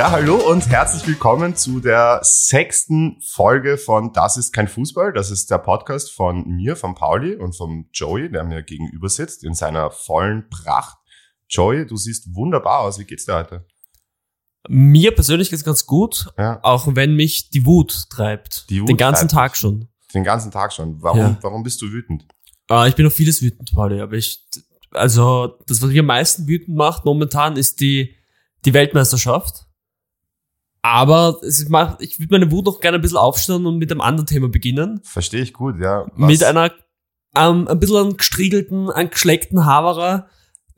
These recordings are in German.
Ja, hallo und herzlich willkommen zu der sechsten Folge von Das ist kein Fußball. Das ist der Podcast von mir, von Pauli und vom Joey, der mir gegenüber sitzt in seiner vollen Pracht. Joey, du siehst wunderbar aus. Wie geht's dir heute? Mir persönlich geht's ganz gut, Ja. auch wenn mich die Wut treibt. Die Wut Den ganzen Tag schon. Den ganzen Tag schon. Warum, Ja. warum bist du wütend? Äh, ich bin auf vieles wütend, Pauli, aber ich, also, das, was mich am meisten wütend macht momentan, ist die, die Weltmeisterschaft. Aber es macht, ich würde meine Wut noch gerne ein bisschen aufstellen und mit einem anderen Thema beginnen. Verstehe ich gut, ja. Was- Mit einer, ähm, ein bisschen einen gestriegelten, einen geschleckten Haverer,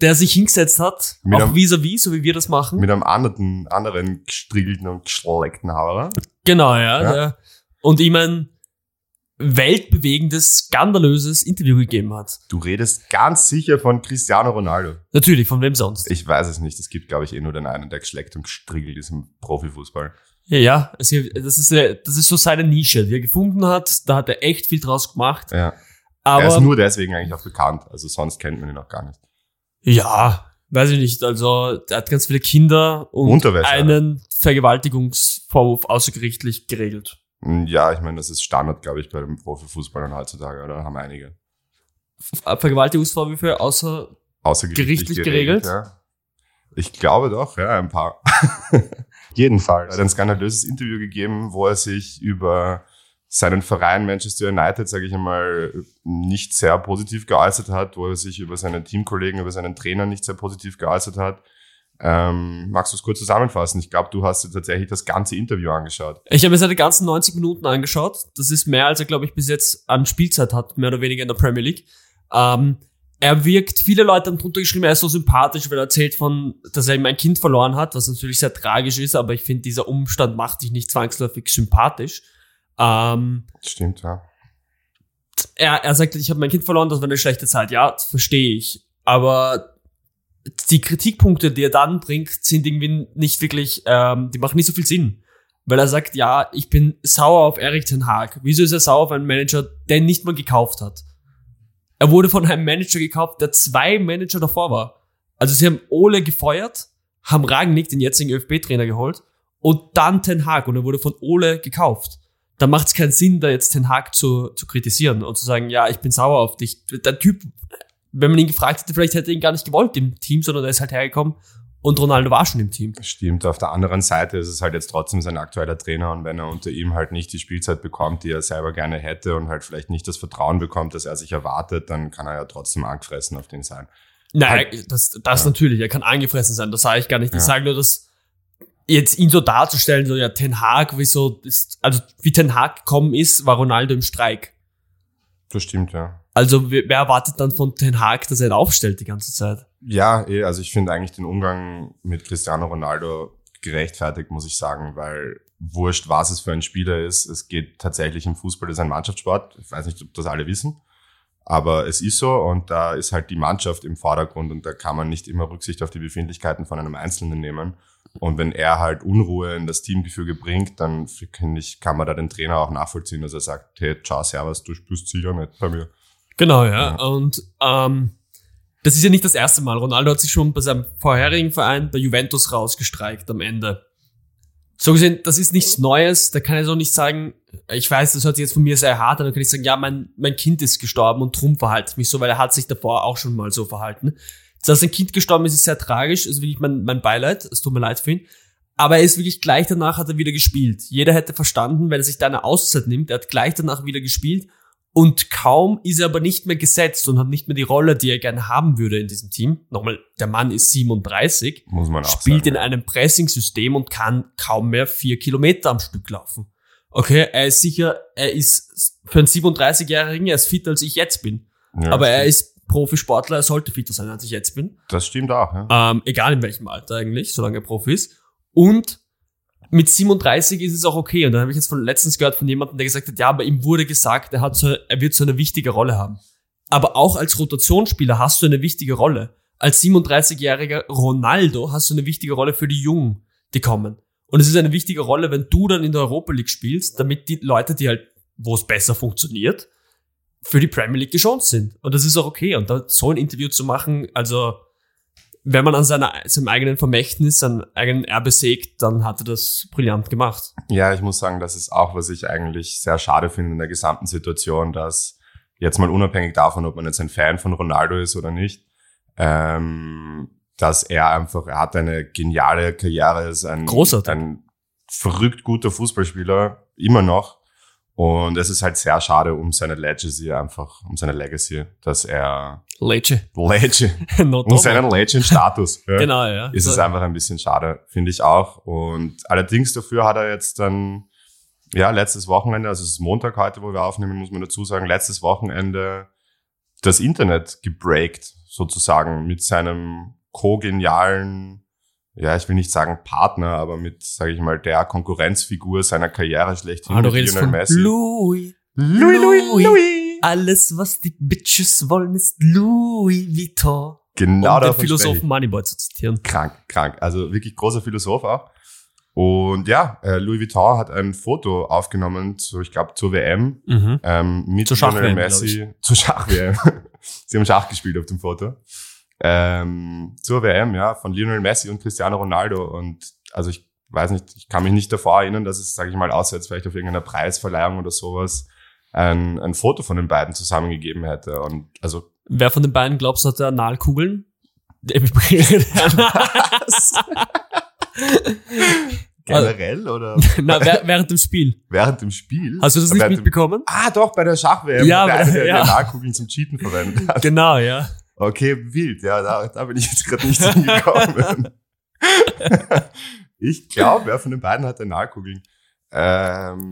der sich hingesetzt hat, Mit auch vis-à-vis, so wie wir das machen. mit einem anderen, anderen gestriegelten und geschleckten Haare. Genau, ja. Ja. Der, und ihm ein weltbewegendes, skandalöses Interview gegeben hat. Du redest ganz sicher von Cristiano Ronaldo. Natürlich, von wem sonst? Ich weiß es nicht. Es gibt, glaube ich, eh nur den einen, der geschleckt und gestriegelt ist im Profifußball. Ja, ja es, das, ist, äh, das ist so seine Nische, die er gefunden hat. Da hat er echt viel draus gemacht. Ja. Aber er ist nur deswegen eigentlich auch bekannt. Also sonst kennt man ihn auch gar nicht. ja, weiß ich nicht. Also, er hat ganz viele Kinder und einen Vergewaltigungsvorwurf außergerichtlich geregelt. Hm, Ja, ich meine, das ist Standard, glaube ich, bei den Profifußballern heutzutage, oder? Haben einige. Ver- Vergewaltigungsvorwürfe außer Außergerichtlich Gerichtlich geregelt? Ja. Ich glaube doch, ja, ein paar. Jedenfalls. Er hat ein skandalöses Interview gegeben, wo er sich über seinen Verein Manchester United, sage ich einmal, nicht sehr positiv geäußert hat, wo er sich über seine Teamkollegen, über seinen Trainer nicht sehr positiv geäußert hat. Ähm, magst du es kurz zusammenfassen? Ich glaube, du hast dir tatsächlich das ganze Interview angeschaut. Ich habe mir seine ganzen 90 Minuten angeschaut. Das ist mehr, als er, glaube ich, bis jetzt an Spielzeit hat, mehr oder weniger in der Premier League. Ähm, er wirkt, viele Leute haben drunter geschrieben, er ist so sympathisch, weil er erzählt von, dass er eben ein Kind verloren hat, was natürlich sehr tragisch ist, aber ich finde, dieser Umstand macht dich nicht zwangsläufig sympathisch. Ähm, Stimmt, ja. er, er sagt, ich habe mein Kind verloren, das war eine schlechte Zeit. Ja, das verstehe ich. Aber die Kritikpunkte, die er dann bringt, sind irgendwie nicht wirklich, ähm, die machen nicht so viel Sinn. Weil er sagt, ja, ich bin sauer auf Erik Ten Haag. Wieso ist er sauer auf einen Manager, der ihn nicht mal gekauft hat? Er wurde von einem Manager gekauft, der zwei Manager davor war. Also sie haben Ole gefeuert, haben Ragnick, den jetzigen ÖFB-Trainer, geholt und dann Ten Haag und er wurde von Ole gekauft da macht es keinen Sinn, da jetzt den Haag zu, zu kritisieren und zu sagen, ja, ich bin sauer auf dich. Der Typ, wenn man ihn gefragt hätte, vielleicht hätte er ihn gar nicht gewollt im Team, sondern er ist halt hergekommen und Ronaldo war schon im Team. Stimmt, auf der anderen Seite ist es halt jetzt trotzdem sein aktueller Trainer und wenn er unter ihm halt nicht die Spielzeit bekommt, die er selber gerne hätte und halt vielleicht nicht das Vertrauen bekommt, das er sich erwartet, dann kann er ja trotzdem angefressen auf den sein. Nein, das, das Ja. natürlich, er kann angefressen sein, das sage ich gar nicht. Ich Ja. sage nur, dass jetzt ihn so darzustellen, so ja, Ten Hag, wieso ist, also wie Ten Hag gekommen ist, war Ronaldo im Streik. Das stimmt, ja. Also wer erwartet dann von Ten Hag, dass er ihn aufstellt die ganze Zeit? Ja, eh, also ich finde eigentlich den Umgang mit Cristiano Ronaldo gerechtfertigt, muss ich sagen, weil wurscht, was es für ein Spieler ist, es geht tatsächlich im Fußball, das ist ein Mannschaftssport. Ich weiß nicht, ob das alle wissen, aber es ist so und da ist halt die Mannschaft im Vordergrund und da kann man nicht immer Rücksicht auf die Befindlichkeiten von einem Einzelnen nehmen. Und wenn er halt Unruhe in das Teamgefüge bringt, dann finde ich, kann man da den Trainer auch nachvollziehen, dass er sagt, hey, ciao, servus, du spielst sicher nicht bei mir. Genau, ja. Ja. Und ähm, das ist ja nicht das erste Mal. Ronaldo hat sich schon bei seinem vorherigen Verein bei Juventus rausgestreikt am Ende. So gesehen, das ist nichts Neues. Da kann ich so nicht sagen, ich weiß, das hört sich jetzt von mir sehr hart an, da kann ich sagen, ja, mein, mein Kind ist gestorben und drum verhalte ich mich so, weil er hat sich davor auch schon mal so verhalten. Dass sein Kind gestorben ist, ist sehr tragisch, ist wirklich mein, mein Beileid, es tut mir leid für ihn. Aber er ist wirklich gleich danach hat er wieder gespielt. Jeder hätte verstanden, wenn er sich da eine Auszeit nimmt, er hat gleich danach wieder gespielt und kaum ist er aber nicht mehr gesetzt und hat nicht mehr die Rolle, die er gerne haben würde in diesem Team. Nochmal, der Mann ist 37, Muss man auch spielt sagen. in einem Pressing-System und kann kaum mehr vier Kilometer am Stück laufen. Okay, er ist sicher, er ist für einen 37-Jährigen, er ist fitter als ich jetzt bin. Ja, aber er ist Profisportler, er sollte fitter sein, als ich jetzt bin. Das stimmt auch, ja. Ähm, egal in welchem Alter eigentlich, solange er Profi ist. Und mit 37 ist es auch okay. Und dann habe ich jetzt von letztens gehört von jemandem, der gesagt hat, ja, aber ihm wurde gesagt, er hat so, er wird so eine wichtige Rolle haben. Aber auch als Rotationsspieler hast du eine wichtige Rolle. Als 37-jähriger Ronaldo hast du eine wichtige Rolle für die Jungen, die kommen. Und es ist eine wichtige Rolle, wenn du dann in der Europa League spielst, damit die Leute, die halt, wo es besser funktioniert, für die Premier League geschont sind. Und das ist auch okay. Und da so ein Interview zu machen, also wenn man an seiner, seinem eigenen Vermächtnis, seinem eigenen Erbe sägt, dann hat er das brillant gemacht. Ja, ich muss sagen, das ist auch, was ich eigentlich sehr schade finde in der gesamten Situation, dass jetzt mal unabhängig davon, ob man jetzt ein Fan von Ronaldo ist oder nicht, ähm, dass er einfach, er hat eine geniale Karriere, ist ein, Großartig. ein verrückt guter Fußballspieler, immer noch. Und es ist halt sehr schade um seine Legacy einfach, um seine Legacy, dass er. Legend, Not um seinen Legend-Status. Ja Genau, ja. ist es einfach ein bisschen schade, finde ich auch. Und allerdings dafür hat er jetzt dann, ja, letztes Wochenende, also es ist Montag heute, wo wir aufnehmen, muss man dazu sagen, letztes Wochenende das Internet gebreakt, sozusagen, mit seinem co-genialen, ja, ich will nicht sagen Partner, aber mit, sage ich mal, der Konkurrenzfigur seiner Karriere schlechthin, Ah, du redest von Messi. Louis. Louis, Louis, Louis. Louis. Alles, was die Bitches wollen, ist Louis Vuitton. Genau um den. Philosophen Moneyboy zu zitieren. krank, krank. Also wirklich großer Philosoph auch. Und ja, äh, Louis Vuitton hat ein Foto aufgenommen, zu, ich glaube, zur WM Mhm. ähm, mit Lionel Messi. Zur Schach-WM. Sie haben Schach gespielt auf dem Foto. Ähm, zur WM, ja, von Lionel Messi und Cristiano Ronaldo. Und also ich weiß nicht, ich kann mich nicht davor erinnern, dass es, sage ich mal, außer jetzt vielleicht auf irgendeiner Preisverleihung oder sowas, ein, ein Foto von den beiden zusammengegeben hätte. Und also Wer von den beiden glaubst du hat Analkugeln? Vibriert. generell oder Na, während dem Spiel. während dem Spiel. Hast du das nicht Während dem- mitbekommen? Ah, doch, bei der Schach-WM. Ja, der eine, der ja. Analkugeln zum Cheaten verwendet hat. Genau, ja. Okay, wild. Ja, da, da bin ich jetzt gerade nicht hingekommen. ich glaube, wer von den beiden hat Analkugeln? Ähm,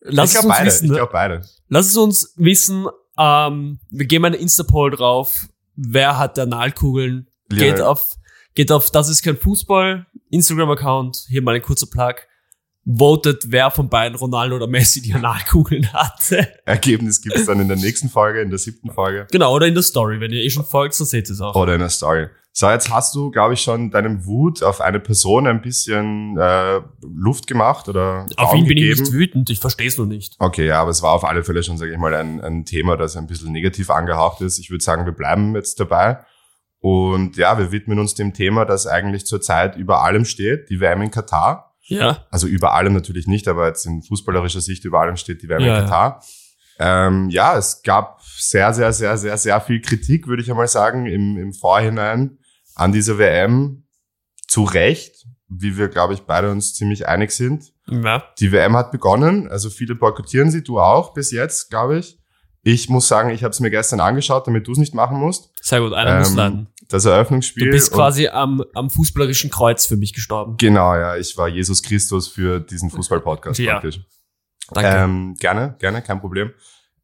Lass ich glaube uns beide. wissen. Ich ne? glaube beide. Lass es uns wissen. Ähm, wir geben einen Insta-Poll drauf. Wer hat Analkugeln? Geht auf, geht auf, das ist kein Fußball, Instagram-Account. Hier mal ein kurzer Plug. Votet, wer von beiden Ronaldo oder Messi die Analkugeln hatte. Ergebnis gibt's dann in der nächsten Folge, in der siebten Folge. Genau, oder in der Story. Wenn ihr eh schon folgt, dann seht ihr es auch. Oder in der Story. So, jetzt hast du, glaube ich, schon deinem Wut auf eine Person ein bisschen äh, Luft gemacht oder Auf ihn bin ich nicht wütend, ich verstehe es nur nicht. Okay, ja, aber es war auf alle Fälle schon, sage ich mal, ein, ein Thema, das ein bisschen negativ angehaucht ist. Ich würde sagen, wir bleiben jetzt dabei. Und ja, wir widmen uns dem Thema, das eigentlich zurzeit über allem steht, die WM in Katar. Ja. Also über allem natürlich nicht, aber jetzt in fußballerischer Sicht über allem steht die WM Ja, in ja. Katar. Ähm, ja, es gab sehr, sehr, sehr, sehr, sehr viel Kritik, würde ich einmal sagen, im, im Vorhinein an dieser WM. Zu Recht, wie wir, glaube ich, beide uns ziemlich einig sind. Ja. Die WM hat begonnen, also viele boykottieren sie, du auch bis jetzt, glaube ich. Ich muss sagen, ich habe es mir gestern angeschaut, damit du es nicht machen musst. Sehr gut, einer muss Ähm, leiden. Das Eröffnungsspiel. Du bist quasi am, am fußballerischen Kreuz für mich gestorben. Genau, ja, ich war Jesus Christus für diesen Fußball-Podcast Ja. praktisch. Danke. Ähm, gerne, gerne, kein Problem.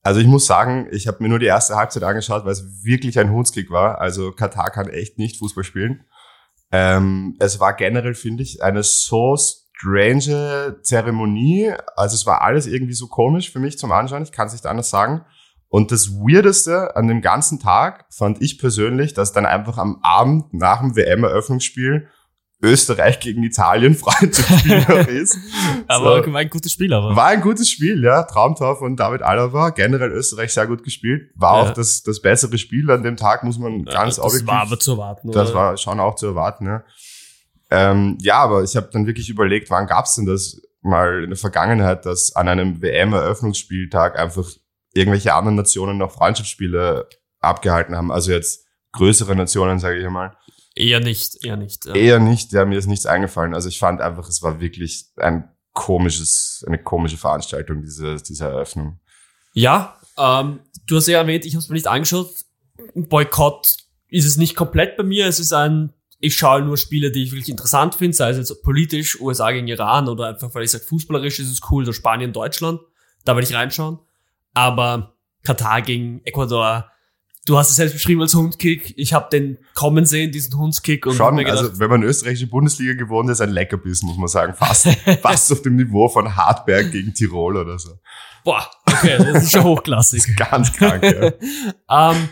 Also ich muss sagen, ich habe mir nur die erste Halbzeit angeschaut, weil es wirklich ein Hundskick war. Also Katar kann echt nicht Fußball spielen. Ähm, es war generell, finde ich, eine so strange Zeremonie. Also es war alles irgendwie so komisch für mich zum Anschauen. Ich kann es nicht anders sagen. Und das Weirdeste an dem ganzen Tag fand ich persönlich, dass dann einfach am Abend nach dem WM-Eröffnungsspiel Österreich gegen Italien Freundschaftsspiel noch ist. aber so. war ein gutes Spiel, aber. War ein gutes Spiel, ja. Traumtor von David Alaba. Generell Österreich sehr gut gespielt. War Ja. auch das, das bessere Spiel an dem Tag, muss man ganz das objektiv. war aber zu erwarten. das oder? war schon auch zu erwarten, ja. Ähm, ja, aber ich habe dann wirklich überlegt, wann gab's denn das mal in der Vergangenheit, dass an einem WM-Eröffnungsspieltag einfach irgendwelche anderen Nationen noch Freundschaftsspiele abgehalten haben. Also jetzt größere Nationen, sage ich einmal. Eher nicht, eher nicht. Ja. Eher nicht, ja, mir ist nichts eingefallen. Also ich fand einfach, es war wirklich ein komisches, eine komische Veranstaltung, diese, diese Eröffnung. Ja, ähm, du hast ja erwähnt, ich habe es mir nicht angeschaut. Ein Boykott ist es nicht komplett bei mir. Es ist ein, ich schaue nur Spiele, die ich wirklich interessant finde, sei es jetzt politisch, USA gegen Iran oder einfach, weil ich sage, fußballerisch ist es cool, so Spanien, Deutschland. Da will ich reinschauen. Aber Katar gegen Ecuador, du hast es selbst beschrieben als Hundkick. Ich habe den kommen sehen, diesen Hundskick. Und Schon, gedacht, also wenn man österreichische Bundesliga gewohnt ist, ein Leckerbissen, muss man sagen. Fast, fast auf dem Niveau von Hartberg gegen Tirol oder so. boah, okay, das ist schon hochklassig. Ganz krank, ja. ähm,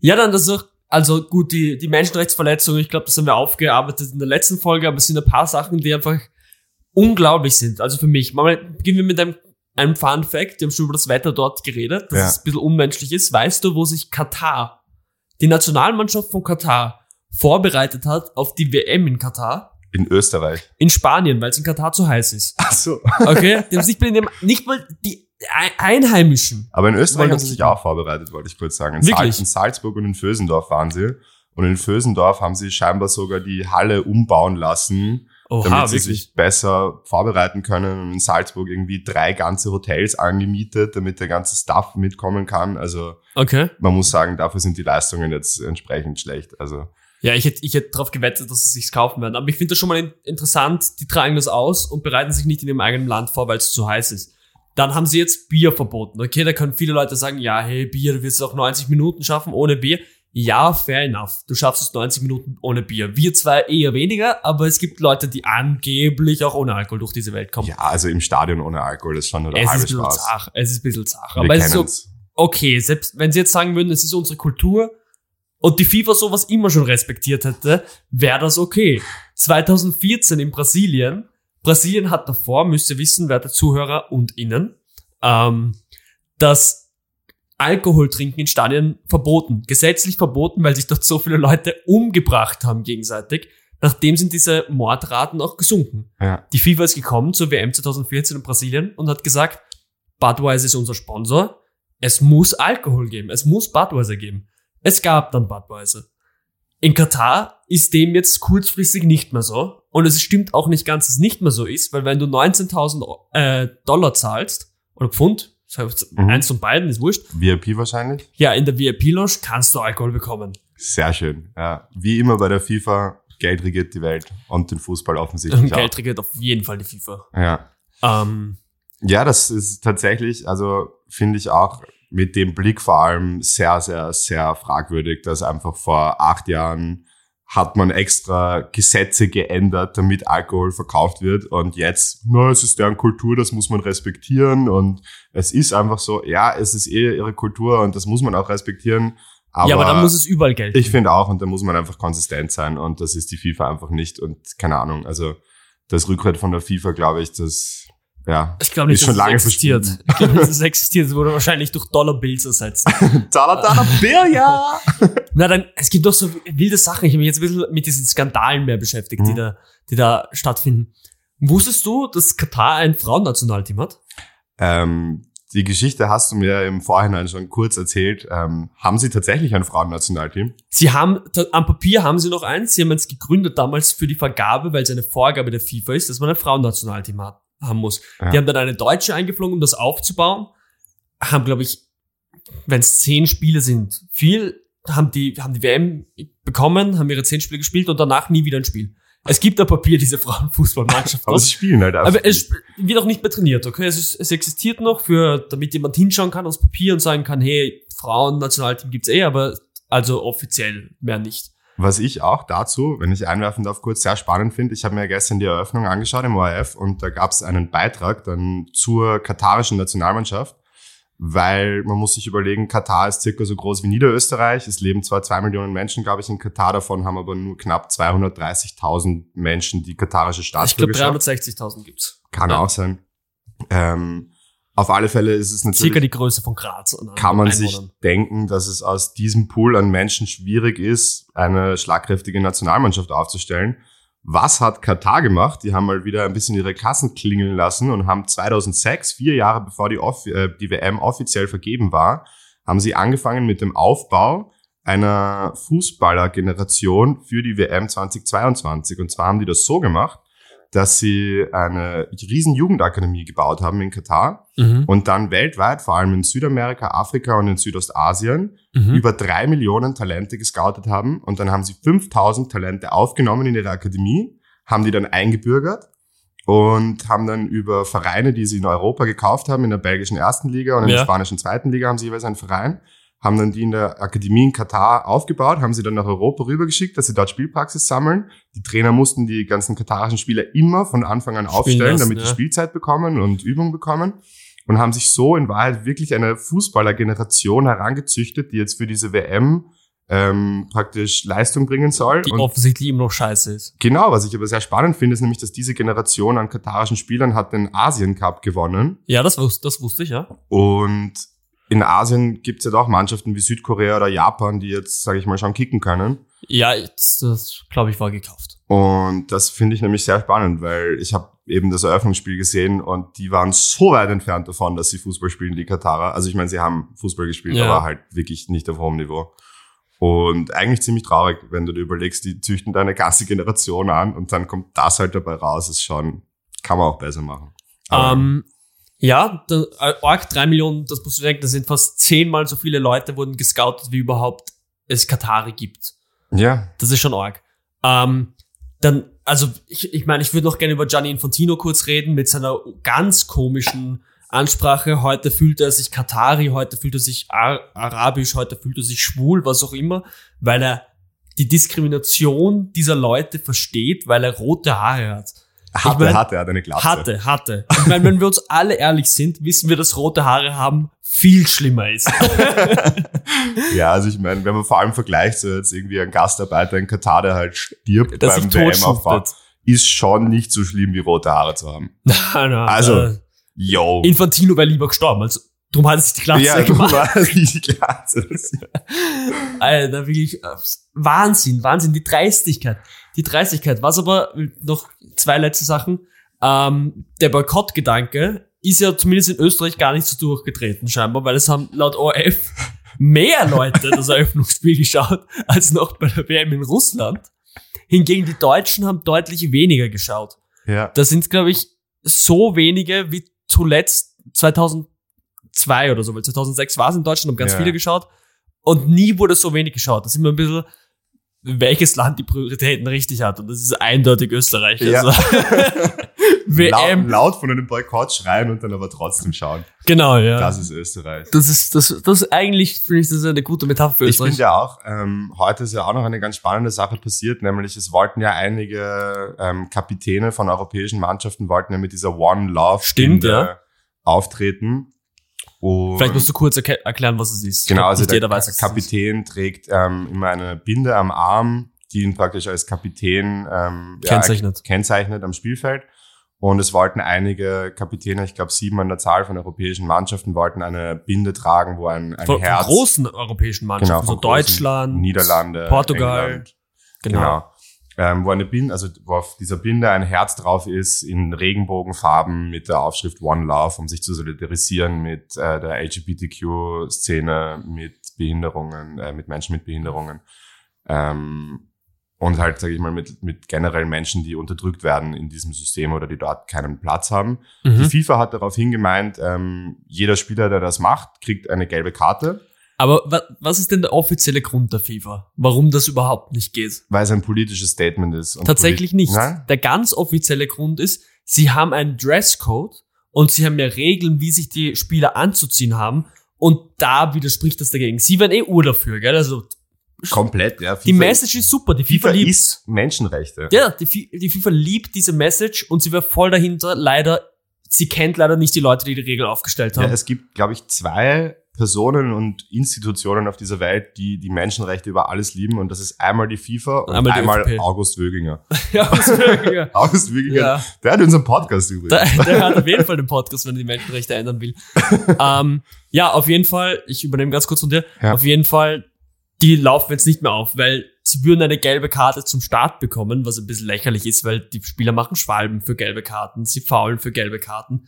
ja, dann das auch, also gut, die, die Menschenrechtsverletzungen, ich glaube, das haben wir aufgearbeitet in der letzten Folge, aber es sind ein paar Sachen, die einfach unglaublich sind. Also für mich. Mal beginnen wir mit einem, einem Fun Fact. Wir haben schon über das Wetter dort geredet, dass Ja. es ein bisschen unmenschlich ist. Weißt du, wo sich Katar, die Nationalmannschaft von Katar, vorbereitet hat auf die WM in Katar. In Österreich. In Spanien, weil es in Katar zu heiß ist. Ach so. Okay? Die haben sich bei dem, nicht mal die Einheimischen. Aber in Österreich haben sie sich auch vorbereitet, wollte ich kurz sagen. In, Wirklich? In Salzburg und in Vösendorf waren sie. Und in Vösendorf haben sie scheinbar sogar die Halle umbauen lassen, Oha, damit sie wirklich. sich besser vorbereiten können. In Salzburg irgendwie drei ganze Hotels angemietet, damit der ganze Staff mitkommen kann. Also Okay. man muss sagen, dafür sind die Leistungen jetzt entsprechend schlecht. Also Ja, ich hätte, ich hätte darauf gewettet, dass sie sich's kaufen werden. Aber ich finde das schon mal in- interessant. Die tragen das aus und bereiten sich nicht in ihrem eigenen Land vor, weil es zu heiß ist. Dann haben sie jetzt Bier verboten. Okay, da können viele Leute sagen, ja, hey, Bier, du wirst es auch 90 Minuten schaffen ohne Bier. Ja, fair enough. Du schaffst es 90 Minuten ohne Bier. Wir zwar eher weniger, aber es gibt Leute, die angeblich auch ohne Alkohol durch diese Welt kommen. ja, also im Stadion ohne Alkohol ist schon nur der es ist halbe ein bisschen Spaß. zach. Es ist ein bisschen zach. Wir Aber es ist so, okay, selbst wenn sie jetzt sagen würden, es ist unsere Kultur und die FIFA sowas immer schon respektiert hätte, wäre das okay. 2014 in Brasilien, Brasilien hat davor, müsst ihr wissen, werte Zuhörer und Innen, ähm, das Alkohol trinken in Stadien verboten, gesetzlich verboten, weil sich dort so viele Leute umgebracht haben gegenseitig. Nachdem sind diese Mordraten auch gesunken. Ja. Die FIFA ist gekommen zur WM 2014 in Brasilien und hat gesagt, Budweiser ist unser Sponsor. Es muss Alkohol geben. Es muss Budweiser geben. Es gab dann Budweiser. In Katar ist dem jetzt kurzfristig nicht mehr so. Und es stimmt auch nicht ganz, dass es nicht mehr so ist, weil wenn du 19.000 äh, Dollar zahlst, oder Pfund, Mhm. eins von beiden ist wurscht, VIP wahrscheinlich? ja, in der VIP-Lounge kannst du Alkohol bekommen. Sehr schön. Ja. Wie immer bei der FIFA, Geld regiert die Welt und den Fußball offensichtlich. Geld regiert auf jeden Fall die FIFA. Ja. Ähm, ja, das ist tatsächlich, also finde ich auch mit dem Blick vor allem sehr, sehr, sehr fragwürdig, dass einfach vor acht Jahren hat man extra Gesetze geändert, damit Alkohol verkauft wird und jetzt, na, es ist deren Kultur, das muss man respektieren und es ist einfach so, ja, es ist eh ihre Kultur und das muss man auch respektieren. Aber, ja, aber dann muss es überall gelten. ich finde auch, und da muss man einfach konsistent sein und das ist die FIFA einfach nicht und keine Ahnung, also das Rückgrat von der FIFA, glaube ich, das, ja, Ich glaube nicht, Ist schon dass lange es existiert. Ich glaube nicht, dass es existiert. Es wurde wahrscheinlich durch Dollar-Bills ersetzt. Dollar, Dollar, Bill, ja. Na dann, es gibt doch so wilde Sachen. Ich habe mich jetzt ein bisschen mit diesen Skandalen mehr beschäftigt, die Mhm. da, die da stattfinden. Wusstest du, dass Katar ein Frauennationalteam hat? Ähm, die Geschichte hast du mir im Vorhinein schon kurz erzählt. Ähm, haben sie tatsächlich ein Frauennationalteam? Sie haben, am Papier haben sie noch eins. Sie haben es gegründet damals für die Vergabe, weil es eine Vorgabe der FIFA ist, dass man ein Frauennationalteam hat, haben muss. Ja. Die haben dann eine Deutsche eingeflogen, um das aufzubauen. Haben, glaube ich, wenn es zehn Spiele sind, viel, haben die, haben die WM bekommen, haben ihre zehn Spiele gespielt und danach nie wieder ein Spiel. Es gibt am Papier diese Frauenfußballmannschaft. Aber sie spielen halt einfach. Aber es wird auch nicht mehr trainiert, okay? Es, ist, es existiert noch für, damit jemand hinschauen kann aufs Papier und sagen kann, hey, Frauen-Nationalteam gibt's eh, aber also offiziell mehr nicht. Was ich auch dazu, wenn ich einwerfen darf, kurz sehr spannend finde, ich habe mir gestern die Eröffnung angeschaut im ORF und da gab es einen Beitrag dann zur katarischen Nationalmannschaft, weil man muss sich überlegen, Katar ist circa so groß wie Niederösterreich. Es leben zwar zwei Millionen Menschen, glaube ich, in Katar, davon haben aber nur knapp 230.000 Menschen die katarische Ich glaube, Staatsbürgerschaft. 360.000 gibt's. Kann Ja. auch sein. Ähm, auf alle Fälle ist es natürlich Circa die Größe von Graz. an kann man sich denken, dass es aus diesem Pool an Menschen schwierig ist, eine schlagkräftige Nationalmannschaft aufzustellen. Was hat Katar gemacht? Die haben mal wieder ein bisschen ihre Kassen klingeln lassen und haben 2006, vier Jahre bevor die, Off äh, die WM offiziell vergeben war, haben sie angefangen mit dem Aufbau einer Fußballergeneration für die WM 2022. Und zwar haben die das so gemacht, dass sie eine riesen Jugendakademie gebaut haben in Katar Mhm. und dann weltweit, vor allem in Südamerika, Afrika und in Südostasien, Mhm. über drei Millionen Talente gescoutet haben. Und dann haben sie 5000 Talente aufgenommen in ihre Akademie, haben die dann eingebürgert und haben dann über Vereine, die sie in Europa gekauft haben, in der belgischen ersten Liga und in Ja. der spanischen zweiten Liga haben sie jeweils einen Verein, haben dann die in der Akademie in Katar aufgebaut, haben sie dann nach Europa rübergeschickt, dass sie dort Spielpraxis sammeln. Die Trainer mussten die ganzen katarischen Spieler immer von Anfang an aufstellen, lassen, damit die ja. Spielzeit bekommen und Übung bekommen und haben sich so in Wahrheit wirklich eine Fußballergeneration herangezüchtet, die jetzt für diese WM ähm, praktisch Leistung bringen soll. Die Und offensichtlich immer noch scheiße ist. genau, was ich aber sehr spannend finde, ist nämlich, dass diese Generation an katarischen Spielern hat den Asien Cup gewonnen. Ja, das, wus das wusste ich, ja. Und in Asien gibt es ja doch Mannschaften wie Südkorea oder Japan, die jetzt, sage ich mal, schon kicken können. Ja, das, das glaube ich war gekauft. Und das finde ich nämlich sehr spannend, weil ich habe eben das Eröffnungsspiel gesehen und die waren so weit entfernt davon, dass sie Fußball spielen, die Katarer. Also ich meine, sie haben Fußball gespielt, Ja. aber halt wirklich nicht auf hohem Niveau. Und eigentlich ziemlich traurig, wenn du dir überlegst, die züchten deine ganze Generation an und dann kommt das halt dabei raus, ist schon, kann man auch besser machen. Ähm, ja, der, Org 3 Millionen, das musst du denken, das sind fast zehnmal so viele Leute wurden gescoutet, wie überhaupt es Katari gibt. ja, Das ist schon arg. Ähm, dann, also ich, ich meine, ich würde noch gerne über Gianni Infantino kurz reden mit seiner ganz komischen Ansprache. Heute fühlt er sich Katari, heute fühlt er sich Ar arabisch, heute fühlt er sich schwul, was auch immer, weil er die Diskrimination dieser Leute versteht, weil er rote Haare hat. Hatte, mein, hatte, er hat eine Glatze. Hatte, hatte. Ich meine, wenn wir uns alle ehrlich sind, wissen wir, dass rote Haare haben viel schlimmer ist. Ja, also ich meine, wenn man vor allem vergleicht, so jetzt irgendwie ein Gastarbeiter in Katar, der halt stirbt Dass sich beim totschuftet. ist schon nicht so schlimm, wie rote Haare zu haben. Na, na, Also, äh, Yo. Infantino wäre lieber gestorben. Also, drum hat sich die Glatze ja, gemacht. warst nicht die Glatze. Alter, wirklich äh, Wahnsinn, Wahnsinn, die Dreistigkeit. Die Dreistigkeit. Was aber, noch zwei letzte Sachen. Ähm, der Boykottgedanke ist ja zumindest in Österreich gar nicht so durchgetreten, scheinbar, weil es haben laut ORF mehr Leute das Eröffnungsspiel geschaut, als noch bei der WM in Russland. Hingegen die Deutschen haben deutlich weniger geschaut. Ja. Da sind glaube ich, so wenige wie zuletzt 2002 oder so, weil 2006 war es in Deutschland, haben ganz Ja. viele geschaut und nie wurde so wenig geschaut. Das ist immer ein bisschen, welches Land die Prioritäten richtig hat und das ist eindeutig Österreich. Ja. Also, Laut, WM, laut von einem Boykott schreien und dann aber trotzdem schauen. genau, ja. Das ist Österreich. Das ist, das, das ist eigentlich, finde ich, das ist eine gute Metapher für Ich Österreich. finde ja auch, ähm, heute ist ja auch noch eine ganz spannende Sache passiert, nämlich es wollten ja einige ähm, Kapitäne von europäischen Mannschaften wollten ja mit dieser One Love Stimmt, ja. auftreten. Und Vielleicht musst du kurz erke- erklären, was es ist. Genau, also der weiß. Kapitän trägt ähm, immer eine Binde am Arm, die ihn praktisch als Kapitän ähm, Kennzeichnet. Ja, kennzeichnet am Spielfeld. Und es wollten einige Kapitäne, ich glaube sieben an der Zahl von europäischen Mannschaften, wollten eine Binde tragen, wo ein, ein Von, von Herz, großen europäischen Mannschaften, genau, so von Deutschland, Niederlande, Portugal. England, Genau. Genau. Ähm, wo eine Binde, also wo auf dieser Binde ein Herz drauf ist in Regenbogenfarben mit der Aufschrift One Love, um sich zu solidarisieren mit äh, der LGBTQ-Szene, mit Behinderungen, äh, mit Menschen mit Behinderungen. Ähm, und halt, sage ich mal, mit, mit generell Menschen, die unterdrückt werden in diesem System oder die dort keinen Platz haben. Die Mhm. FIFA hat daraufhin gemeint, ähm, jeder Spieler, der das macht, kriegt eine gelbe Karte, Aber wa was ist denn der offizielle Grund der FIFA? Warum das überhaupt nicht geht? weil es ein politisches Statement ist. Tatsächlich nicht. Nein? Der ganz offizielle Grund ist, sie haben einen Dresscode und sie haben ja Regeln, wie sich die Spieler anzuziehen haben. Und da widerspricht das dagegen. Sie werden eh Uhr dafür, gell? Also Komplett, ja. die Message ist super. Die FIFA, FIFA liebt. ist Menschenrechte. Ja, die, die FIFA liebt diese Message und sie wäre voll dahinter. Leider, sie kennt leider nicht die Leute, die die Regeln aufgestellt Ja, haben. es gibt, glaube ich, zwei Personen und Institutionen auf dieser Welt, die die Menschenrechte über alles lieben. Und das ist einmal die FIFA und Einmal einmal. August Wöginger. Wär- ja. August Wöginger, Ja. der hat unseren Podcast übrigens. Der, der hat auf jeden Fall den Podcast, wenn er die Menschenrechte ändern will. ähm, ja, auf jeden Fall, ich übernehme ganz kurz von dir, Ja. auf jeden Fall, die laufen jetzt nicht mehr auf, weil sie würden eine gelbe Karte zum Start bekommen, was ein bisschen lächerlich ist, weil die Spieler machen Schwalben für gelbe Karten, sie faulen für gelbe Karten.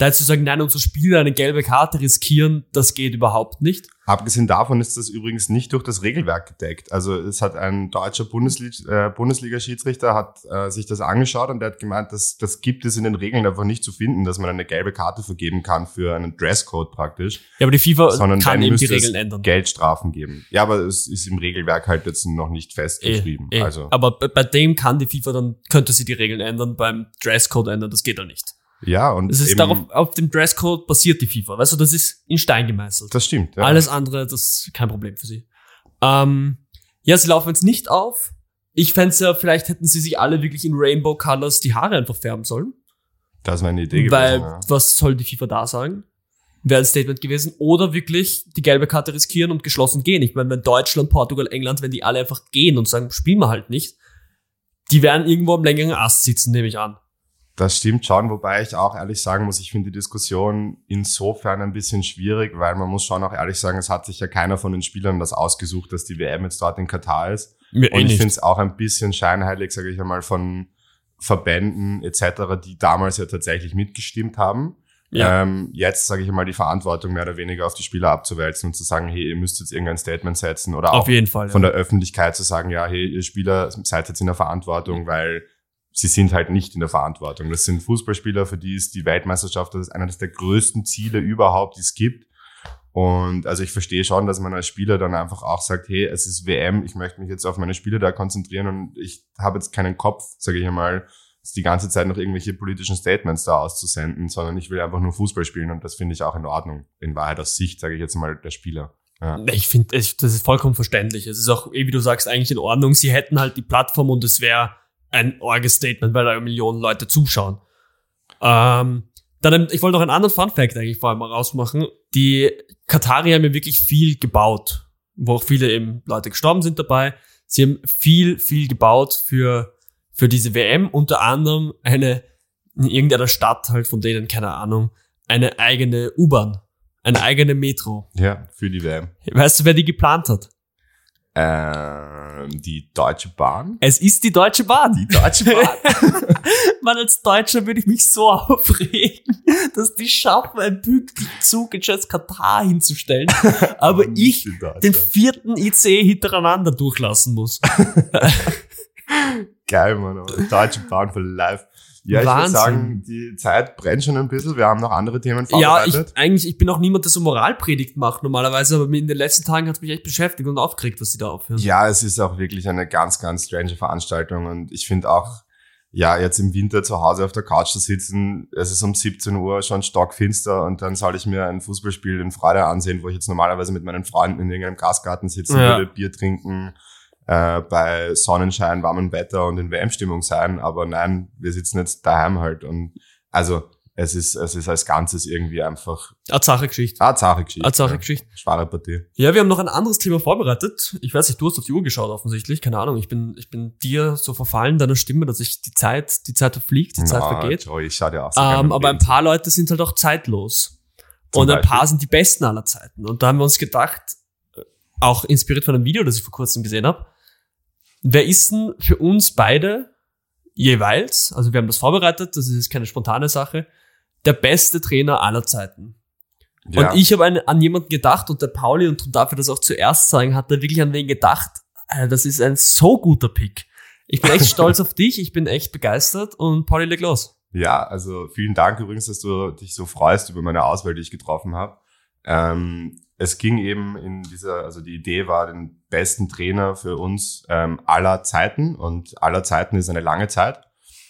Da jetzt zu sagen, nein, unsere Spieler eine gelbe Karte riskieren, das geht überhaupt nicht. Abgesehen davon ist das übrigens nicht durch das Regelwerk gedeckt. Also es hat ein deutscher äh, Bundesliga-Schiedsrichter hat äh, sich das angeschaut und der hat gemeint, dass das gibt es in den Regeln einfach nicht zu finden, dass man eine gelbe Karte vergeben kann für einen Dresscode praktisch, Ja, aber die FIFA sondern kann eben die Regeln ändern. Geldstrafen geben. Ja, aber es ist im Regelwerk halt jetzt noch nicht festgeschrieben. Eh, eh. Also Aber bei, bei dem kann die FIFA dann, könnte sie die Regeln ändern, beim Dresscode ändern, das geht dann nicht. Ja und Das ist eben, darauf, auf dem Dresscode basiert die FIFA. Weißt du, das ist in Stein gemeißelt. das stimmt. Ja. Alles andere, das ist kein Problem für sie. Ähm, ja, sie laufen jetzt nicht auf. Ich fände ja, vielleicht hätten sie sich alle wirklich in Rainbow Colors die Haare einfach färben sollen. Das wäre eine Idee gewesen. Weil, ja. was soll die FIFA da sagen? Wäre ein Statement gewesen. Oder wirklich die gelbe Karte riskieren und geschlossen gehen. Ich meine, wenn Deutschland, Portugal, England, wenn die alle einfach gehen und sagen, spielen wir halt nicht, die werden irgendwo am längeren Ast sitzen, nehme ich an. Das stimmt schon, wobei ich auch ehrlich sagen muss, ich finde die Diskussion insofern ein bisschen schwierig, weil man muss schon auch ehrlich sagen, es hat sich ja keiner von den Spielern das ausgesucht, dass die WM jetzt dort in Katar ist. Mir Und eh ich finde es auch ein bisschen scheinheilig, sage ich einmal, von Verbänden etc., die damals ja tatsächlich mitgestimmt haben. Ja. Ähm, jetzt, sage ich mal, die Verantwortung mehr oder weniger auf die Spieler abzuwälzen und zu sagen, hey, ihr müsst jetzt irgendein Statement setzen oder Auf auch jeden Fall. von ja. der Öffentlichkeit zu sagen, ja, hey, ihr Spieler seid jetzt in der Verantwortung, weil sie sind halt nicht in der Verantwortung. Das sind Fußballspieler, für die ist die Weltmeisterschaft, das ist eines der größten Ziele überhaupt, die es gibt. Und also ich verstehe schon, dass man als Spieler dann einfach auch sagt, hey, es ist WM, ich möchte mich jetzt auf meine Spiele da konzentrieren und ich habe jetzt keinen Kopf, sage ich einmal, die ganze Zeit noch irgendwelche politischen Statements da auszusenden, sondern ich will einfach nur Fußball spielen und das finde ich auch in Ordnung. In Wahrheit aus Sicht, sage ich jetzt mal, der Spieler. Ja. Ich finde, das ist vollkommen verständlich. Es ist auch, eh wie du sagst, eigentlich in Ordnung. Sie hätten halt die Plattform und es wäre ein Orge-Statement, weil da Millionen Leute zuschauen. Ähm, dann, ich wollte noch einen anderen Fun-Fact eigentlich vor allem mal rausmachen. Die Katarier haben ja wirklich viel gebaut, wo auch viele eben Leute gestorben sind dabei. Sie haben viel, viel gebaut für, für diese WM, unter anderem eine, in irgendeiner Stadt halt von denen, keine Ahnung, eine eigene U-Bahn, eine eigene Metro. ja, für die WM. Weißt du, wer die geplant hat? Ähm, die Deutsche Bahn. Es ist die Deutsche Bahn. Die Deutsche Bahn. Mann, als Deutscher würde ich mich so aufregen, dass die schaffen, einen pünktlichen Zug in scheiß Katar hinzustellen, aber ich den vierten IC hintereinander durchlassen muss. Geil, Mann. aber Deutsche Bahn für live. Ja, ich würde Wahnsinn. sagen, die Zeit brennt schon ein bisschen. Wir haben noch andere Themen Ja, ich, vorbereitet. eigentlich, ich bin auch niemand, der so Moralpredigt macht normalerweise, aber in den letzten Tagen hat es mich echt beschäftigt und aufgeregt, was die da aufhören. Ja, es ist auch wirklich eine ganz, ganz strange Veranstaltung und ich finde auch, ja, jetzt im Winter zu Hause auf der Couch zu sitzen, es ist um 17 Uhr schon stockfinster und dann soll ich mir ein Fußballspiel in Freude ansehen, wo ich jetzt normalerweise mit meinen Freunden in irgendeinem Gastgarten sitzen Ja. würde, Bier trinken, äh, bei Sonnenschein, warmem Wetter und in WM-Stimmung sein, aber nein, wir sitzen jetzt daheim halt und also es ist, es ist als Ganzes irgendwie einfach Eine Sache-Geschichte. eine zahre Geschichte. Eine Sache-Geschichte. Ja. Schwere Partie. Ja, wir haben noch ein anderes Thema vorbereitet. Ich weiß nicht, du hast auf die Uhr geschaut offensichtlich. Keine Ahnung. Ich bin, ich bin dir so verfallen deiner Stimme, dass ich die Zeit, die Zeit verfliegt, die Zeit Na, vergeht. Joey, ich schau dir gerne Ähm, aber ein paar Leute sind halt auch zeitlos. Zum und ein Beispiel? paar sind die besten aller Zeiten. Und da haben wir uns gedacht, äh, auch inspiriert von einem Video, das ich vor kurzem gesehen habe, wer ist denn für uns beide jeweils, also wir haben das vorbereitet, das ist keine spontane Sache, der beste Trainer aller Zeiten? Ja. Und ich habe an, an jemanden gedacht und der Pauli, und darf ich das auch zuerst sagen, hat da wirklich an wen gedacht. Alter, das ist ein so guter Pick. Ich bin echt stolz auf dich, ich bin echt begeistert und Pauli, leg los. Ja, also vielen Dank übrigens, dass du dich so freust über meine Auswahl, die ich getroffen habe. Ähm, es ging eben in dieser, also die Idee war, den besten Trainer für uns ähm, aller Zeiten und aller Zeiten ist eine lange Zeit.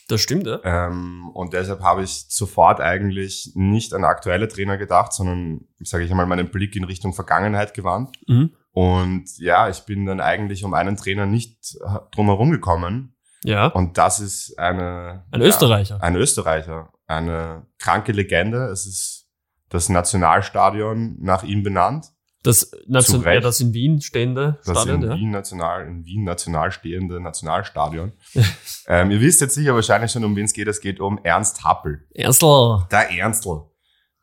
Das stimmt, ja. Ähm, und deshalb habe ich sofort eigentlich nicht an aktuelle Trainer gedacht, sondern, sage ich einmal, meinen Blick in Richtung Vergangenheit gewandt. Mhm. Und ja, ich bin dann eigentlich um einen Trainer nicht äh, drum herum gekommen. Ja. Und das ist eine... Ein ja, Österreicher. ein Österreicher, eine kranke Legende. Es ist das Nationalstadion nach ihm benannt. Das, Nation, ja, das in Wien stehende Das Stadion, in ja. Wien national, in Wien national stehende Nationalstadion. ähm, ihr wisst jetzt sicher wahrscheinlich schon, um wen es geht. Es geht um Ernst Happel. Erstl. Der Ernstl.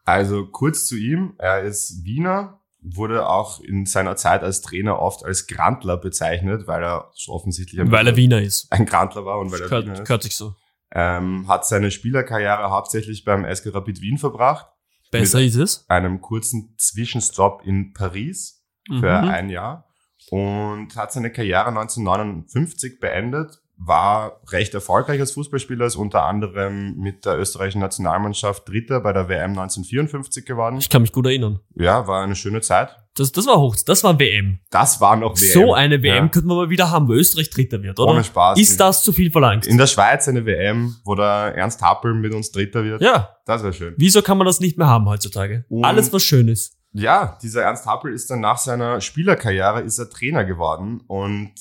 Also kurz zu ihm. Er ist Wiener, wurde auch in seiner Zeit als Trainer oft als Grantler bezeichnet, weil er so offensichtlich ein, Weil er Wiener ist. ein Grantler war und weil er Wiener ist. gehört sich so. Ähm, hat seine Spielerkarriere hauptsächlich beim SK Rapid Wien verbracht. Besser ist es. einem kurzen Zwischenstopp in Paris für Mhm. ein Jahr und hat seine Karriere 1959 beendet, war recht erfolgreich als Fußballspieler, ist unter anderem mit der österreichischen Nationalmannschaft Dritter bei der WM 1954 geworden. Ich kann mich gut erinnern. Ja, war eine schöne Zeit. Das, das war hoch, das war WM. Das war noch WM. So eine WM Ja. könnten wir mal wieder haben, wo Österreich Dritter wird, oder? Ohne Spaß. Ist das zu viel verlangt? In der Schweiz eine WM, wo der Ernst Happel mit uns Dritter wird. ja. Das wäre schön. Wieso kann man das nicht mehr haben heutzutage? Und- Alles, was schön ist. Ja, dieser Ernst Happel ist dann nach seiner Spielerkarriere ist er Trainer geworden und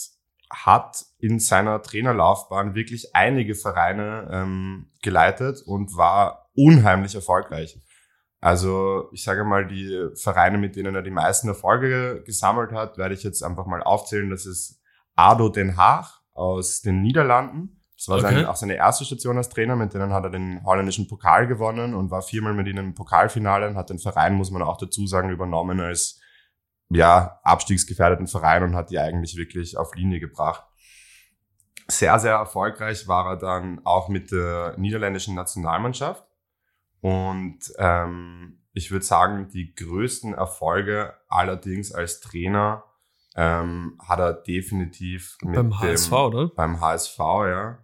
hat in seiner Trainerlaufbahn wirklich einige Vereine ähm, geleitet und war unheimlich erfolgreich. Also ich sage mal, die Vereine, mit denen er die meisten Erfolge gesammelt hat, werde ich jetzt einfach mal aufzählen. Das ist ADO Den Haag aus den Niederlanden. Das war Okay. seine, auch seine erste Station als Trainer, mit denen hat er den holländischen Pokal gewonnen und war viermal mit ihnen im Pokalfinale und hat den Verein, muss man auch dazu sagen, übernommen als ja, abstiegsgefährdeten Verein und hat die eigentlich wirklich auf Linie gebracht. Sehr, sehr erfolgreich war er dann auch mit der niederländischen Nationalmannschaft. Und ähm, ich würde sagen, die größten Erfolge allerdings als Trainer ähm, hat er definitiv mit beim HSV, dem, oder? Beim HSV, ja.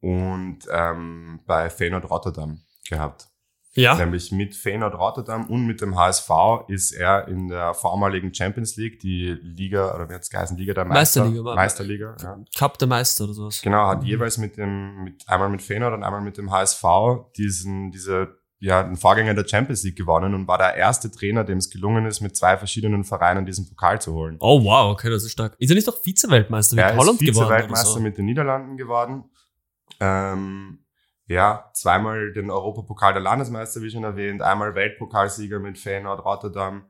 Und ähm, bei Feyenoord Rotterdam gehabt. Ja. Nämlich mit Feyenoord Rotterdam und mit dem HSV ist er in der vormaligen Champions League, die Liga, oder wie hat es geheißen, Liga der Meister? Meisterliga. Meisterliga, ja. Cup der Meister oder sowas. Genau, hat mhm. jeweils mit dem, mit, einmal mit Feyenoord und einmal mit dem HSV diesen, diese, ja, den Vorgänger der Champions League gewonnen und war der erste Trainer, dem es gelungen ist, mit zwei verschiedenen Vereinen diesen Pokal zu holen. Oh wow, okay, das ist stark. Ist er nicht doch Vize-Weltmeister mit er Holland ist geworden? Vize-Weltmeister so? mit den Niederlanden geworden. Ähm, ja, zweimal den Europapokal der Landesmeister, wie schon erwähnt, einmal Weltpokalsieger mit Feyenoord Rotterdam,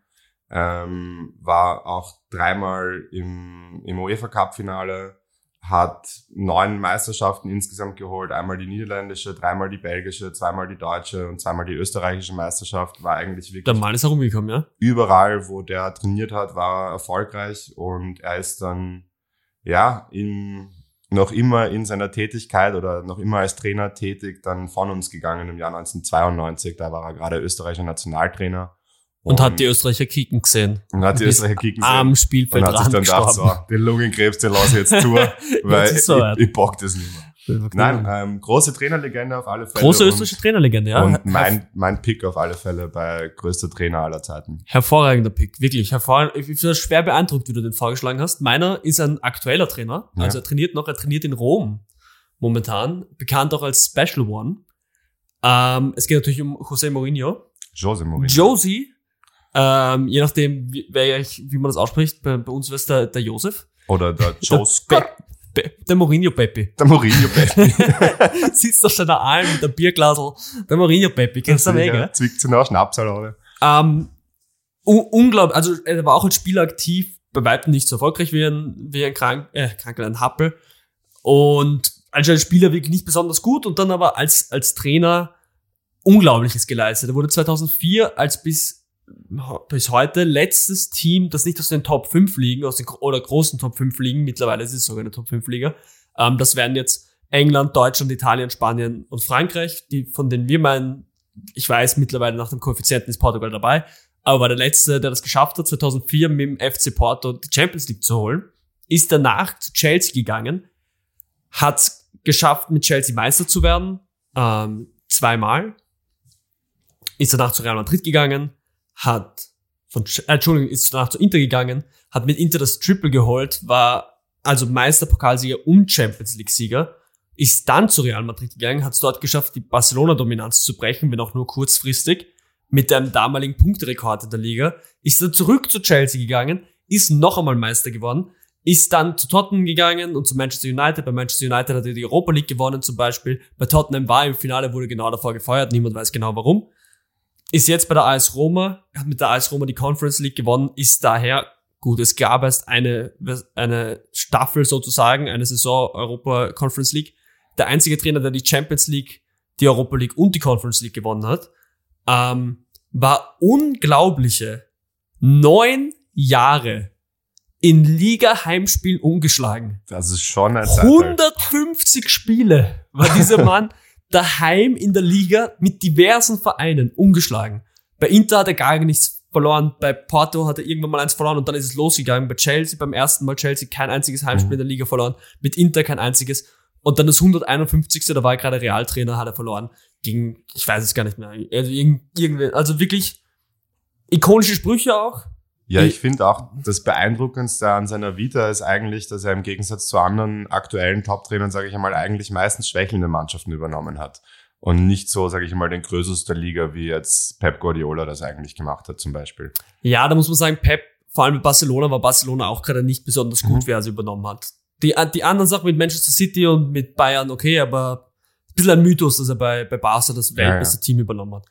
ähm, war auch dreimal im, im UEFA Cup Finale, hat neun Meisterschaften insgesamt geholt, einmal die niederländische, dreimal die belgische, zweimal die deutsche und zweimal die österreichische Meisterschaft, war eigentlich wirklich. Der Mann ist herumgekommen, ja? Überall, wo der trainiert hat, war er erfolgreich und er ist dann, ja, in, noch immer in seiner Tätigkeit oder noch immer als Trainer tätig, dann von uns gegangen im Jahr 1992. Da war er gerade österreichischer Nationaltrainer. Und, und hat die Österreicher kicken gesehen. Und hat die Österreicher kicken gesehen. Am Spielfeld Und hat sich dann gedacht, so, den Lungenkrebs, den lasse ich jetzt zu, weil ich, ich bock das nicht mehr. Nein, ähm, große Trainerlegende auf alle Fälle. Große österreichische Trainerlegende, ja. Und mein, mein Pick auf alle Fälle bei größter Trainer aller Zeiten. Hervorragender Pick, wirklich. Hervorragend. Ich bin schwer beeindruckt, wie du den vorgeschlagen hast. Meiner ist ein aktueller Trainer. Also ja. er trainiert noch, er trainiert in Rom momentan. Bekannt auch als Special One. Ähm, es geht natürlich um José Mourinho. Jose Mourinho. Josie. Ähm, je nachdem, wie, wie man das ausspricht. Bei, bei uns wäre es der, der Josef. Oder der Der Mourinho Peppi. Der Mourinho Peppi. Sitzt auf seiner Alm mit einem Bierglasel. Der Mourinho Peppi. Kennst du den Weg, Zwickt sie nach Schnapsal ähm, Unglaublich. Also, er war auch als Spieler aktiv. Bei weitem nicht so erfolgreich wie ein, wie ein krank, äh, krank, ein Happel. Und als Spieler wirklich nicht besonders gut und dann aber als, als Trainer Unglaubliches geleistet. Er wurde 2004 als bis bis heute letztes Team, das nicht aus den Top 5 liegen, aus den oder großen Top 5 liegen, mittlerweile ist es sogar eine Top 5 Liga. Ähm, das wären jetzt England, Deutschland, Italien, Spanien und Frankreich, die von denen wir meinen, ich weiß, mittlerweile nach dem Koeffizienten ist Portugal dabei, aber war der letzte, der das geschafft hat, 2004 mit dem FC Porto die Champions League zu holen, ist danach zu Chelsea gegangen, hat geschafft, mit Chelsea Meister zu werden, ähm, zweimal, ist danach zu Real Madrid gegangen, hat von, äh, Entschuldigung, ist danach zu Inter gegangen, hat mit Inter das Triple geholt, war also Meisterpokalsieger und Champions League Sieger, ist dann zu Real Madrid gegangen, hat es dort geschafft, die Barcelona-Dominanz zu brechen, wenn auch nur kurzfristig, mit einem damaligen Punkterekord in der Liga, ist dann zurück zu Chelsea gegangen, ist noch einmal Meister geworden, ist dann zu Tottenham gegangen und zu Manchester United. Bei Manchester United hat er die Europa League gewonnen zum Beispiel. Bei Tottenham war er im Finale, wurde genau davor gefeuert, niemand weiß genau warum ist jetzt bei der AS Roma, hat mit der AS Roma die Conference League gewonnen, ist daher, gut, es gab erst eine, eine Staffel sozusagen, eine Saison Europa Conference League. Der einzige Trainer, der die Champions League, die Europa League und die Conference League gewonnen hat, ähm, war unglaubliche neun Jahre in Liga-Heimspielen ungeschlagen. Das ist schon ein 150 Spiele war dieser Mann daheim in der Liga mit diversen Vereinen ungeschlagen. Bei Inter hat er gar nichts verloren, bei Porto hat er irgendwann mal eins verloren und dann ist es losgegangen. Bei Chelsea beim ersten Mal Chelsea kein einziges Heimspiel in der Liga verloren, mit Inter kein einziges. Und dann das 151. da war er gerade Realtrainer, hat er verloren. Gegen, ich weiß es gar nicht mehr. Also, irgendwie, also wirklich ikonische Sprüche auch. Ja, ich finde auch, das Beeindruckendste an seiner Vita ist eigentlich, dass er im Gegensatz zu anderen aktuellen Top-Trainern, sage ich einmal, eigentlich meistens schwächelnde Mannschaften übernommen hat. Und nicht so, sage ich mal, den größten der Liga, wie jetzt Pep Guardiola das eigentlich gemacht hat, zum Beispiel. Ja, da muss man sagen, Pep, vor allem mit Barcelona, war Barcelona auch gerade nicht besonders gut, mhm. wer es übernommen hat. Die, die anderen Sachen mit Manchester City und mit Bayern, okay, aber ein bisschen ein Mythos, dass er bei, bei Barca das weltbeste ja, ja. Team übernommen hat.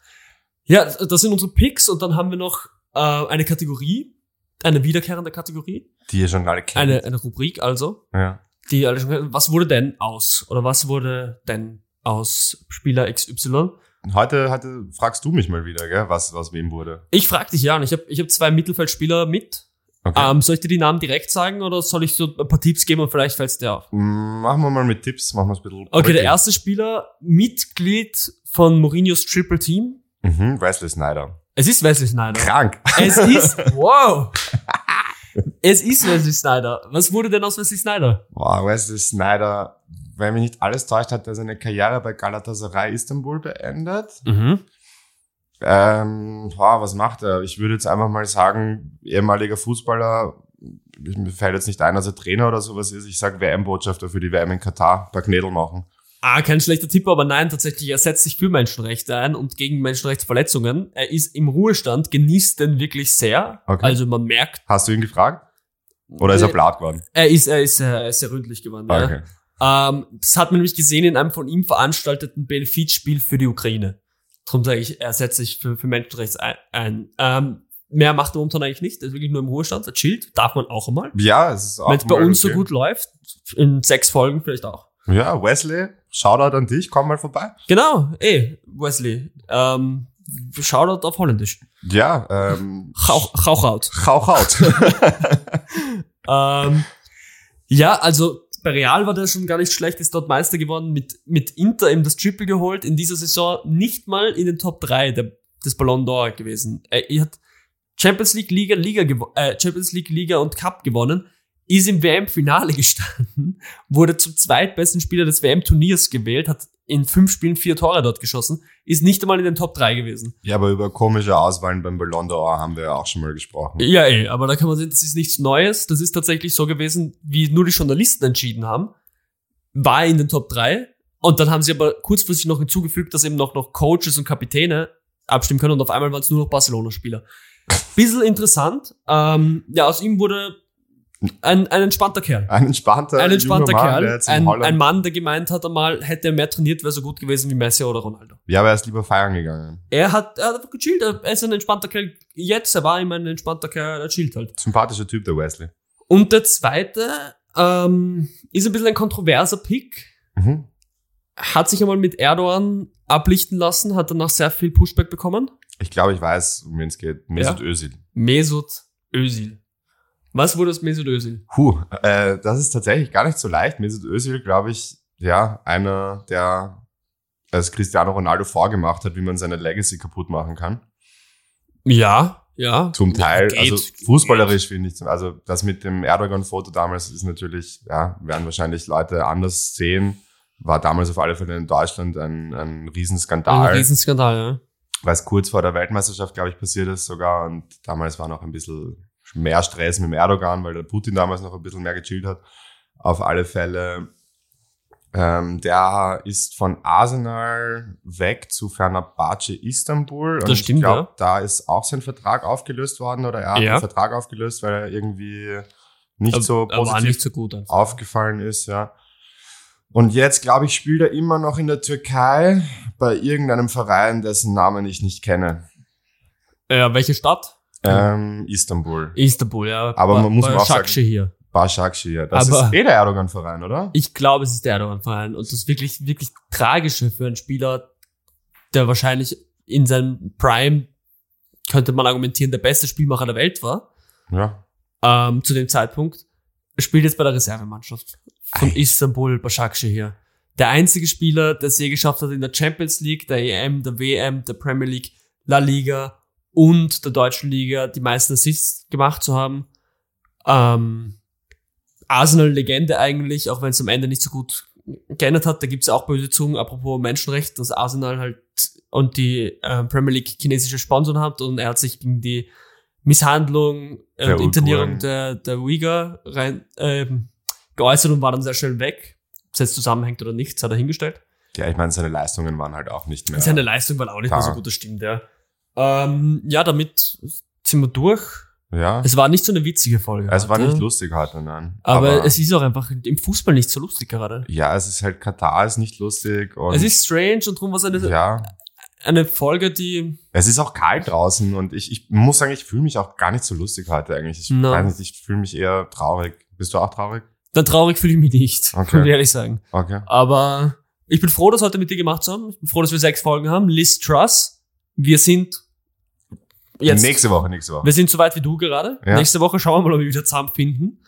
Ja, das sind unsere Picks und dann haben wir noch äh, eine Kategorie, eine wiederkehrende Kategorie. Die ihr schon alle kennt. Eine, eine Rubrik also. Ja. Die alle schon Was wurde denn aus? Oder was wurde denn aus Spieler XY? Heute, heute fragst du mich mal wieder, gell, was, was wem wurde. Ich frag dich ja, und ich habe ich hab zwei Mittelfeldspieler mit. Okay. Ähm, soll ich dir die Namen direkt sagen oder soll ich so ein paar Tipps geben und vielleicht fällt es dir auf? Machen wir mal mit Tipps, machen wir es ein bisschen. Okay, der erste Spieler, Mitglied von Mourinhos Triple Team. Mhm, Wesley Snyder. Es ist Wesley Snyder. Krank. Es ist, wow. Es ist Wesley Snyder. Was wurde denn aus Wesley Snyder? Wow, Wesley Snyder, wenn mich nicht alles täuscht, hat er seine Karriere bei Galatasaray Istanbul beendet. Mhm. Ähm, boah, was macht er? Ich würde jetzt einfach mal sagen, ehemaliger Fußballer, mir fällt jetzt nicht ein, dass er Trainer oder sowas ist. Ich sag WM-Botschafter für die WM in Katar, paar Knädel machen. Ah, kein schlechter Tipp, aber nein, tatsächlich, er setzt sich für Menschenrechte ein und gegen Menschenrechtsverletzungen. Er ist im Ruhestand, genießt den wirklich sehr. Okay. Also man merkt, Hast du ihn gefragt? Oder ist er blatt geworden? er ist, er ist, er ist sehr ründlich geworden. Ja. Okay. Ähm, das hat man nämlich gesehen in einem von ihm veranstalteten Benefizspiel für die Ukraine. Darum sage ich, er setzt sich für, für Menschenrechts ein. ein. Ähm, mehr macht er momentan eigentlich nicht. Er ist wirklich nur im Ruhestand. Er chillt. Darf man auch einmal. Ja, es ist auch Wenn es bei uns so okay. gut läuft, in sechs Folgen vielleicht auch. Ja, Wesley, Shoutout an dich, komm mal vorbei. Genau, ey, Wesley. Ähm, Shoutout auf Holländisch. Ja, ähm, Chauch, Chauchaut. Chauchaut. ähm, ja, also bei Real war der schon gar nicht schlecht, ist dort Meister geworden, mit, mit Inter eben das Triple geholt, in dieser Saison nicht mal in den Top 3 der, des Ballon d'Or gewesen. Er, er hat Champions League Liga, Liga äh, Champions League Liga und Cup gewonnen, ist im WM-Finale gestanden, wurde zum zweitbesten Spieler des WM-Turniers gewählt, hat in fünf Spielen vier Tore dort geschossen, ist nicht einmal in den Top 3 gewesen. ja, aber über komische Auswahlen beim Ballon d'Or haben wir ja auch schon mal gesprochen. Ja, ey, aber da kann man sehen, das ist nichts Neues. Das ist tatsächlich so gewesen, wie nur die Journalisten entschieden haben. War er in den Top 3. Und dann haben sie aber kurzfristig noch hinzugefügt, dass eben noch, noch Coaches und Kapitäne abstimmen können und auf einmal waren es nur noch Barcelona-Spieler. Bisschen interessant. Ähm, ja, aus ihm wurde ein, ein entspannter Kerl. Ein entspannter, Ein entspannter Mann, Kerl. Ein, ein Mann, der gemeint hat einmal, hätte er mehr trainiert, wäre so gut gewesen wie Messi oder Ronaldo. Ja, aber er ist lieber feiern gegangen. Er hat, er hat einfach gechillt. Er ist ein entspannter Kerl. Jetzt, er war immer ein entspannter Kerl, er chillt halt. Sympathischer Typ, der Wesley. Und der zweite ähm, ist ein bisschen ein kontroverser Pick. Mhm. Hat sich einmal mit Erdogan ablichten lassen, hat danach sehr viel Pushback bekommen. Ich glaube, ich weiß, um wen es geht. Mesut Özil. Mesut Özil. Was wurde aus Mesut Özil? Puh, äh, das ist tatsächlich gar nicht so leicht. Mesut Özil, glaube ich, ja, einer, der als Cristiano Ronaldo vorgemacht hat, wie man seine Legacy kaputt machen kann. Ja, ja. Zum Teil, geht, also fußballerisch finde ich, also das mit dem Erdogan-Foto damals ist natürlich, ja, werden wahrscheinlich Leute anders sehen. War damals auf alle Fälle in Deutschland ein, ein Riesenskandal. Ein Riesenskandal, ja. weil es kurz vor der Weltmeisterschaft, glaube ich, passiert ist sogar. Und damals war noch ein bisschen mehr Stress mit dem Erdogan, weil der Putin damals noch ein bisschen mehr gechillt hat. Auf alle Fälle. Ähm, der ist von Arsenal weg zu Fenerbahce Istanbul. Und Das stimmt, ich glaube, ja. da ist auch sein Vertrag aufgelöst worden oder er hat Ja. den Vertrag aufgelöst, weil er irgendwie nicht so Er war positiv nicht so gut. Aufgefallen ist, ja. Und jetzt, glaube ich, spielt er immer noch in der Türkei bei irgendeinem Verein, dessen Namen ich nicht kenne. Ja, welche Stadt? Ähm, Istanbul. Istanbul, ja. Aber Ba- man muss bei mal auch Shakshi hier. Başakşehir. Das Aber- ist eh der Erdogan-Verein, oder? Ich glaube, es ist der Erdogan-Verein. Und das wirklich, wirklich Tragische für einen Spieler, der wahrscheinlich in seinem Prime, könnte man argumentieren, der beste Spielmacher der Welt war, Ja. ähm, zu dem Zeitpunkt, spielt jetzt bei der Reservemannschaft von Ei. Istanbul Başakşehir. Der einzige Spieler, der es je geschafft hat, in der Champions League, der EM, der WM, der Premier League, La Liga und der deutschen Liga die meisten Assists gemacht zu haben. Ähm, Arsenal-Legende eigentlich, auch wenn es am Ende nicht so gut geändert hat. Da gibt's ja auch böse Zungen, apropos Menschenrecht, dass Arsenal halt und die äh, Premier League chinesische Sponsoren hat und er hat sich gegen die Misshandlung äh, und Internierung der, der Uyghur rein, ähm, geäußert und war dann sehr schnell weg. Ob es jetzt zusammenhängt oder nicht, hat er hingestellt. Ja, ich meine, seine Leistungen waren halt auch nicht mehr. Seine Leistung war auch nicht mehr so Klar. gut, das stimmt, ja. Ähm, ja, damit sind wir durch. ja. Es war nicht so eine witzige Folge. Es war nicht lustig heute, nein. Aber, es ist auch einfach im Fußball nicht so lustig gerade. ja, es ist halt Katar ist nicht lustig und Es ist strange und darum war es eine, ja, eine Folge, die es ist auch kalt draußen und ich, ich muss sagen, ich fühle mich auch gar nicht so lustig heute eigentlich. Ich Na. weiß nicht, ich fühle mich eher traurig. Bist du auch traurig? dann traurig fühle ich mich nicht, Okay. muss ich ehrlich sagen. Okay. Aber ich bin froh, das heute mit dir gemacht zu haben. Ich bin froh, dass wir sechs Folgen haben. Liz Truss. Wir sind Jetzt. Nächste Woche, nächste Woche. Wir sind so weit wie du gerade. Ja. Nächste Woche schauen wir mal, ob wir wieder zusammenfinden.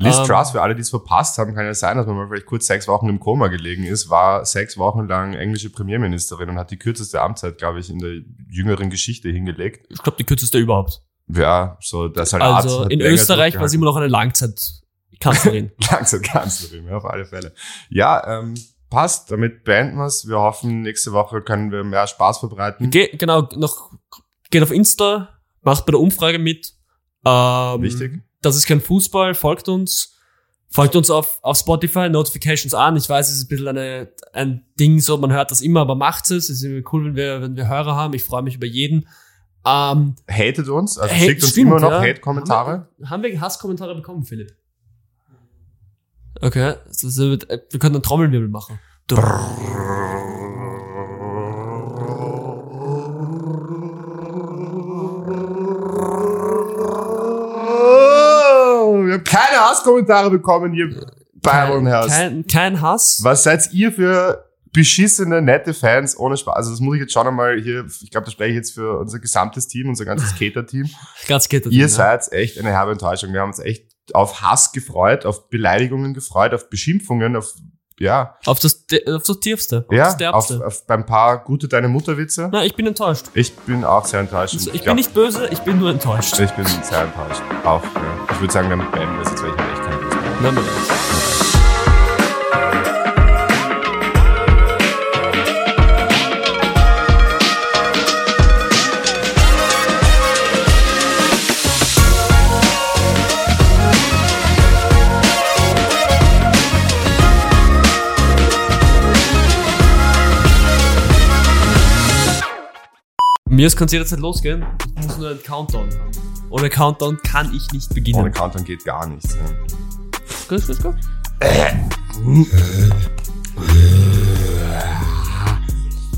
Liz Ähm, Truss, für alle, die es verpasst haben, kann ja sein, dass man mal vielleicht kurz sechs Wochen im Koma gelegen ist, war sechs Wochen lang englische Premierministerin und hat die kürzeste Amtszeit, glaube ich, in der jüngeren Geschichte hingelegt. Ich glaube, die kürzeste überhaupt. Ja, so, das halt Also in Österreich war sie immer noch eine Langzeitkanzlerin. Langsam Kanzlerin, ja, auf alle Fälle. Ja, ähm, passt, damit beenden wir's. Wir hoffen, nächste Woche können wir mehr Spaß verbreiten. Ge genau, noch geht auf Insta, macht bei der Umfrage mit. Ähm, Wichtig. Das ist kein Fußball, folgt uns. Folgt uns auf, auf Spotify, Notifications an. Ich weiß, es ist ein bisschen eine, ein Ding, so man hört das immer, aber macht es. Es ist cool, wenn wir, wenn wir Hörer haben. Ich freue mich über jeden. Ähm, Hatet uns, also Hate- schickt uns stimmt, immer noch ja. Hate-Kommentare. Haben wir, haben wir Hasskommentare bekommen, Philipp? Okay, äh, wir können einen Trommelwirbel machen. Oh, keine Hasskommentare bekommen hier bei und Herz. Kein, kein Hass. Was seid ihr für beschissene, nette Fans ohne Spaß? Also das muss ich jetzt schon einmal hier, ich glaube, da spreche ich jetzt für unser gesamtes Team, unser ganzes Cater-Team. Ganz das Ihr nicht, seid echt eine herbe Enttäuschung. Wir haben uns echt auf Hass gefreut, auf Beleidigungen gefreut, auf Beschimpfungen, auf, ja, Auf das, auf das Tiefste. Auf ja, das auf, Derbste. auf beim paar gute Deine Mutter-Witze. Na, ich bin enttäuscht. Ich bin auch sehr enttäuscht. Also, ich glaub, bin nicht böse, ich bin nur enttäuscht. Ich bin sehr enttäuscht. Auch, ja. Ich würde sagen, damit beenden wir es jetzt, weil ich habe echt keine Lust mehr. Nein, nein, nein. Mir ist kann jederzeit losgehen. Ich muss nur einen Countdown haben. Ohne Countdown kann ich nicht beginnen. Ohne Countdown geht gar nichts. Ja. Gut, gut, gut.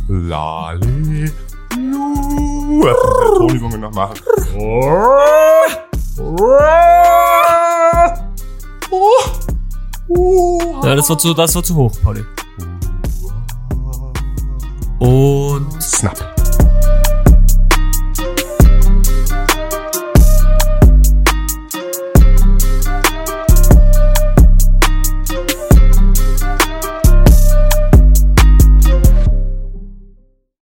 Lali. Tonübungen noch machen. Ja, das war zu, das war zu hoch, Pauli. Und Snap.